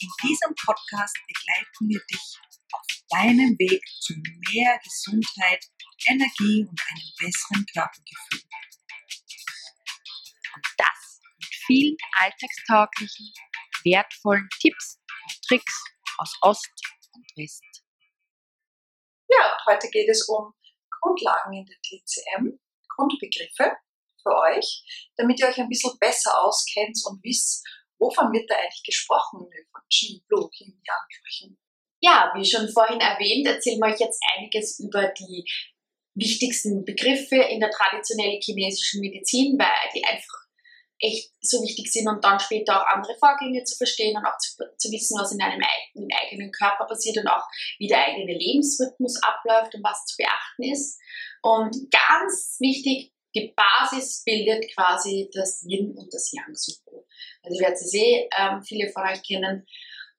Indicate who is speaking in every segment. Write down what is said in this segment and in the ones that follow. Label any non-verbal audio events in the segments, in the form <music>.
Speaker 1: In diesem Podcast begleiten wir dich auf deinem Weg zu mehr Gesundheit, Energie und einem besseren Körpergefühl.
Speaker 2: Und das mit vielen alltagstauglichen, wertvollen Tipps und Tricks aus Ost und West.
Speaker 1: Ja, heute geht es um Grundlagen in der TCM, Grundbegriffe für euch, damit ihr euch ein bisschen besser auskennt und wisst, wovon wird da eigentlich gesprochen, von Qi, Blue, Yin, Yang, Kirchen.
Speaker 3: Ja, wie schon vorhin erwähnt, erzählen wir euch jetzt einiges über die wichtigsten Begriffe in der traditionellen chinesischen Medizin, weil die einfach echt so wichtig sind und dann später auch andere Vorgänge zu verstehen und auch zu, zu wissen, was in einem im eigenen Körper passiert und auch wie der eigene Lebensrhythmus abläuft und was zu beachten ist. Und ganz wichtig, die Basis bildet quasi das Yin und das Yang-Symbol. Also ihr werdet es eh ähm, viele von euch kennen.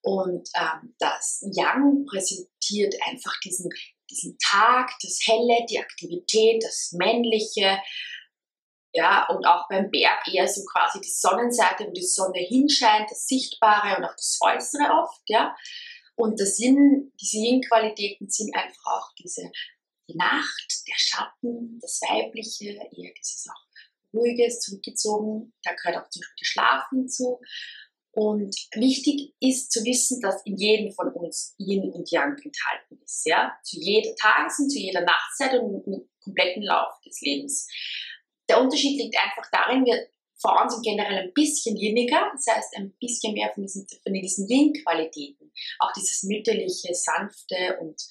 Speaker 3: Und ähm, das Yang präsentiert einfach diesen, diesen Tag, das Helle, die Aktivität, das Männliche. Ja, und auch beim Berg eher so quasi die Sonnenseite, wo die Sonne hinscheint, das Sichtbare und auch das Äußere oft, ja. Und das Yin, diese Yin-Qualitäten sind einfach auch diese die Nacht, der Schatten, das Weibliche, eher dieses auch ruhiges, zurückgezogen. Da gehört auch zum Beispiel das Schlafen zu. Und wichtig ist zu wissen, dass in jedem von uns Yin und Yang enthalten ist, ja, zu jeder Tages- und zu jeder Nachtzeit und im kompletten Lauf des Lebens. Der Unterschied liegt einfach darin, wir Frauen sind generell ein bisschen jeniger, das heißt ein bisschen mehr von diesen, von diesen Yin-Qualitäten. Auch dieses mütterliche, sanfte und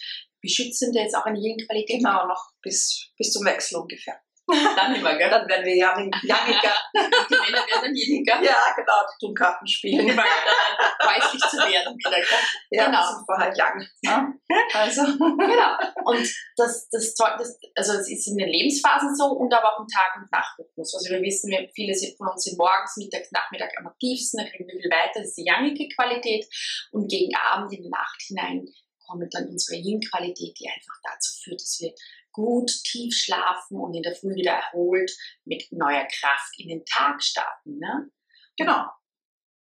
Speaker 3: beschützende ist auch eine Yin-Qualität.
Speaker 1: Genau, noch bis, bis zum Wechsel ungefähr. <laughs>
Speaker 3: Dann immer, gell?
Speaker 1: Dann werden wir ja Jangiger. <laughs>
Speaker 3: Die Männer werden dann jeniger.
Speaker 1: ja, genau, die tun Karten spielen.
Speaker 3: Immer weißlich zu werden wieder. Gell?
Speaker 1: Ja,
Speaker 3: Genau.
Speaker 1: sind vorher Young. Ne? Also, <laughs>
Speaker 3: Genau. Und das, das, das, also es ist in den Lebensphasen so und aber auch im Tag- und Nachtrhythmus. Also wir wissen, wir, viele von uns sind morgens, mittags, Nachmittag am aktivsten, da kriegen wir viel weiter, das ist die yangige Qualität. Und gegen Abend in die Nacht hinein kommt dann unsere Yin-Qualität, die einfach dazu führt, dass wir gut tief schlafen und in der Früh wieder erholt mit neuer Kraft in den Tag starten. Ne?
Speaker 1: genau.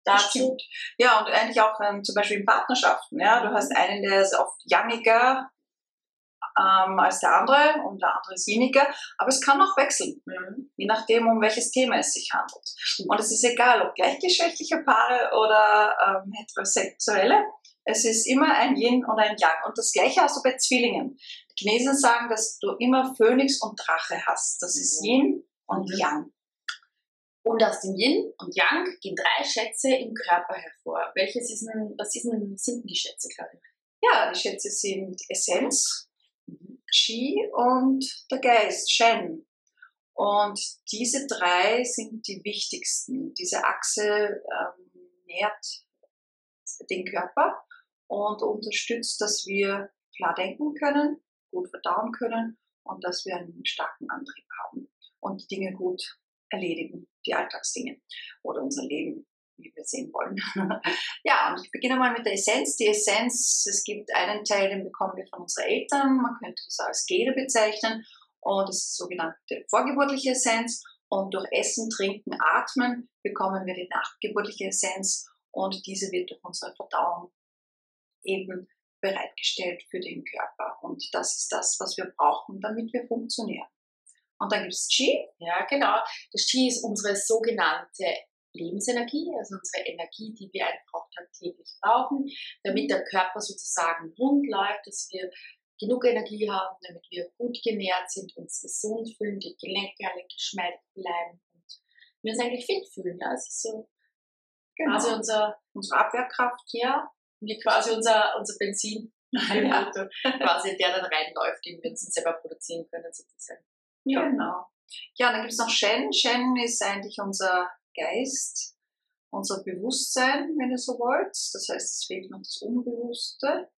Speaker 1: Das
Speaker 3: Dazu
Speaker 1: stimmt. Ja, und eigentlich auch ähm, zum Beispiel in Partnerschaften. Ja, du hast einen, der ist oft youngiger ähm, als der andere und der andere ist weniger, aber es kann auch wechseln,
Speaker 3: Mhm.
Speaker 1: je nachdem, um welches Thema es sich handelt. Und es ist egal, ob gleichgeschlechtliche Paare oder ähm, heterosexuelle, es ist immer ein Yin und ein Yang. Und das Gleiche hast du bei Zwillingen. Die Chinesen sagen, dass du immer Phönix und Drache hast. Das ist
Speaker 3: Mhm.
Speaker 1: Yin und
Speaker 3: Mhm.
Speaker 1: Yang.
Speaker 3: Und aus dem Yin und Yang gehen drei Schätze im Körper hervor. Welches ist denn, was ist denn, sind denn die Schätze, Claudia?
Speaker 1: Ja, die Schätze sind Essenz, Qi und der Geist, Shen. Und diese drei sind die wichtigsten. Diese Achse ähm, nährt den Körper und unterstützt, dass wir klar denken können, gut verdauen können und dass wir einen starken Antrieb haben und die Dinge gut erledigen, die Alltagsdinge oder unser Leben, wie wir sehen wollen. <laughs> ja, und ich beginne mal mit der Essenz. Die Essenz, es gibt einen Teil, den bekommen wir von unseren Eltern, man könnte das als Gene bezeichnen und das ist sogenannte vorgeburtliche Essenz und durch Essen, Trinken, Atmen bekommen wir die nachgeburtliche Essenz und diese wird durch unsere Verdauung eben bereitgestellt für den Körper. Und das ist das, was wir brauchen, damit wir funktionieren. Und dann gibt es Qi.
Speaker 3: Ja, genau. Das Qi ist unsere sogenannte Lebensenergie, also unsere Energie, die wir einfach auch tagtäglich brauchen, damit der Körper sozusagen rund läuft, dass wir genug Energie haben, damit wir gut genährt sind, uns gesund fühlen, die Gelenke alle geschmeidig bleiben und wir uns eigentlich fit fühlen. Ja? Ist so quasi unser,
Speaker 1: unsere Abwehrkraft.
Speaker 3: ja, wie quasi unser, unser Benzin <laughs> <laughs> Auto, quasi der dann reinläuft, den wir uns selber produzieren können sozusagen. Ja.
Speaker 1: Genau. Ja, und dann gibt es noch Shen. Shen ist eigentlich unser Geist. unser Bewusstsein, wenn ihr so wollt. Das heißt, es fehlt noch das Unbewusste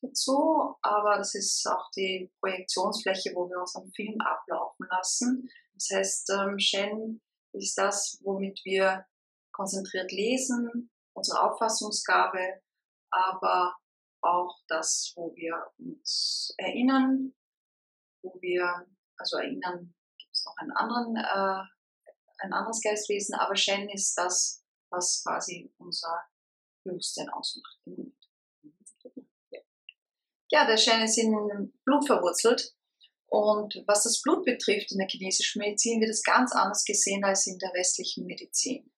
Speaker 1: dazu, aber das ist auch die Projektionsfläche, wo wir unseren Film ablaufen lassen. Das heißt, ähm, Shen ist das, womit wir konzentriert lesen, unsere Auffassungsgabe, aber auch das, wo wir uns erinnern, wo wir, also erinnern gibt es noch einen anderen, äh, ein anderes Geistwesen, aber Shen ist das, was quasi unser Bewusstsein ausmacht. Ja, der Shen ist in Blut verwurzelt. Und was das Blut betrifft in der chinesischen Medizin, wird es ganz anders gesehen als in der westlichen Medizin.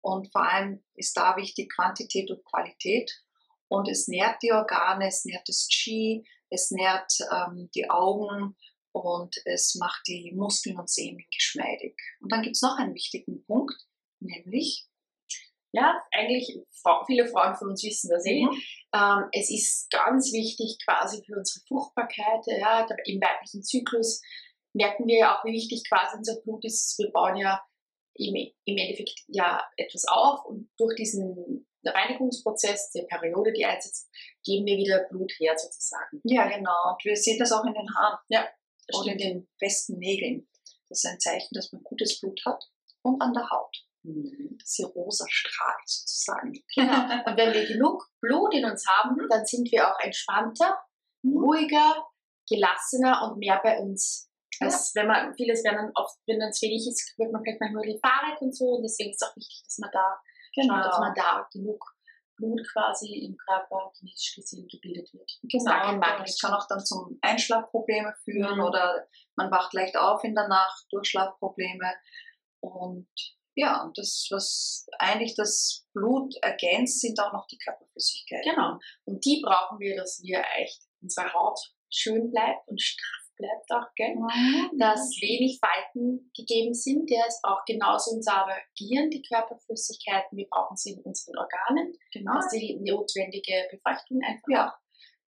Speaker 1: Und vor allem ist da wichtig Quantität und Qualität. Und es nährt die Organe, es nährt das Qi, es nährt ähm, die Augen und es macht die Muskeln und Sehnen geschmeidig. Und dann gibt es noch einen wichtigen Punkt, nämlich
Speaker 3: ja, eigentlich viele Frauen von uns wissen das eh. Mhm. Ähm, es ist ganz wichtig quasi für unsere Fruchtbarkeit, ja, im weiblichen Zyklus merken wir ja auch, wie wichtig quasi unser Blut ist. Wir bauen ja im, im Endeffekt ja etwas auf und durch diesen Reinigungsprozess der Periode, die einsetzt, geben wir wieder Blut her sozusagen.
Speaker 1: Ja, genau. Und wir sehen das auch in den Haaren.
Speaker 3: Ja,
Speaker 1: oder in den besten Nägeln. Das ist ein Zeichen, dass man gutes Blut hat und an der Haut. Mhm. Dass sie rosa strahlt sozusagen.
Speaker 3: Genau. <laughs> Und wenn wir genug Blut in uns haben, dann sind wir auch entspannter, mhm. ruhiger, gelassener und mehr bei uns. Als ja. wenn man vieles, wenn man oft, wenn es wenig ist, wird man vielleicht manchmal Fahrrad und so. Und deswegen ist es auch wichtig, dass man da genau. dass man da genug Blut quasi im Körper genetisch gesehen gebildet wird.
Speaker 1: Genau, und das kann auch dann zum Einschlafprobleme führen mhm. oder man wacht leicht auf in der Nacht durch Schlafprobleme. Und ja, und das, was eigentlich das Blut ergänzt, sind auch noch die Körperflüssigkeiten.
Speaker 3: Genau. Und die brauchen wir, dass wir echt unsere Haut schön bleibt und straff bleibt auch, gell? Mhm. dass wenig Falten gegeben sind. Der ist auch genauso unser Agieren, die Körperflüssigkeiten. Wir brauchen sie in unseren Organen, genau. dass die notwendige Befeuchtung einfach ja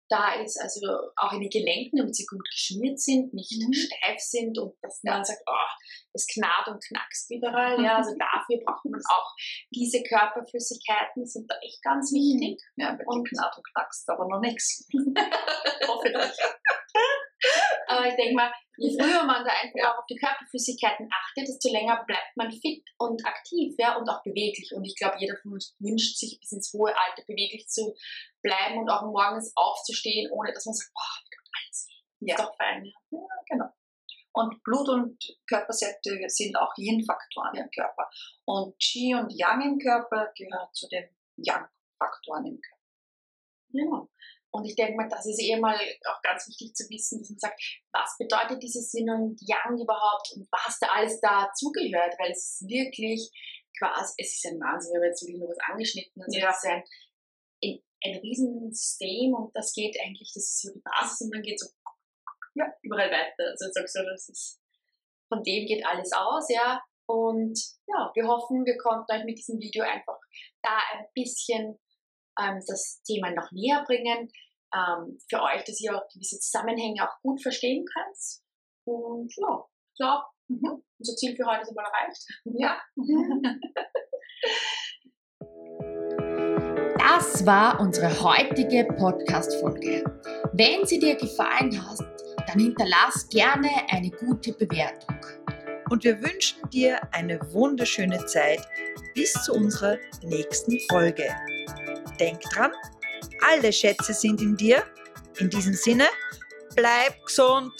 Speaker 3: da ist, also auch in den Gelenken, damit sie gut geschmiert sind, nicht mhm. steif sind und dass man sagt, oh, es knarrt und knackst überall. <laughs> Ja, also dafür braucht man auch diese Körperflüssigkeiten, sind da echt ganz wichtig.
Speaker 1: Ja, und knarrt und knackst, aber noch nichts. <laughs>
Speaker 3: Hoffentlich. <laughs> <laughs> aber ich denke mal, je früher man da einfach auch auf die Körperflüssigkeiten achtet, desto länger bleibt man fit und aktiv ja, und auch beweglich. Und ich glaube, jeder von uns wünscht sich bis ins hohe Alter beweglich zu bleiben und auch morgens aufzustehen, ohne dass man sagt, boah, wie tut alles weh. Ja. Ist doch fein.
Speaker 1: Ja. genau. Und Blut und Körpersäfte sind auch Yin-Faktoren im Körper. Und Qi und Yang im Körper gehört zu den Yang-Faktoren im Körper.
Speaker 3: Ja. Und ich denke mal, das ist eh mal auch ganz wichtig zu wissen, dass man sagt, was bedeutet dieses Sinn und Yang überhaupt und was da alles dazugehört, weil es ist wirklich quasi, es ist ein Wahnsinn, wir haben jetzt wirklich nur was angeschnitten, also ja. es ist ein, ein, ein Riesensystem und das geht eigentlich, das ist so die Basis und dann geht so ja, überall weiter. Also sagst du, das ist, von dem geht alles aus, ja. Und ja, wir hoffen, wir konnten euch mit diesem Video einfach da ein bisschen ähm, das Thema noch näher bringen. Ähm, für euch, dass ihr auch gewisse Zusammenhänge auch gut verstehen könnt. Und ja, ich glaube, mhm. unser Ziel für heute ist mal erreicht. <laughs>
Speaker 1: Ja. <laughs>
Speaker 2: Das war unsere heutige Podcast-Folge. Wenn sie dir gefallen hat, dann hinterlass gerne eine gute Bewertung.
Speaker 4: Und wir wünschen dir eine wunderschöne Zeit bis zu unserer nächsten Folge. Denk dran, alle Schätze sind in dir. In diesem Sinne, bleib gesund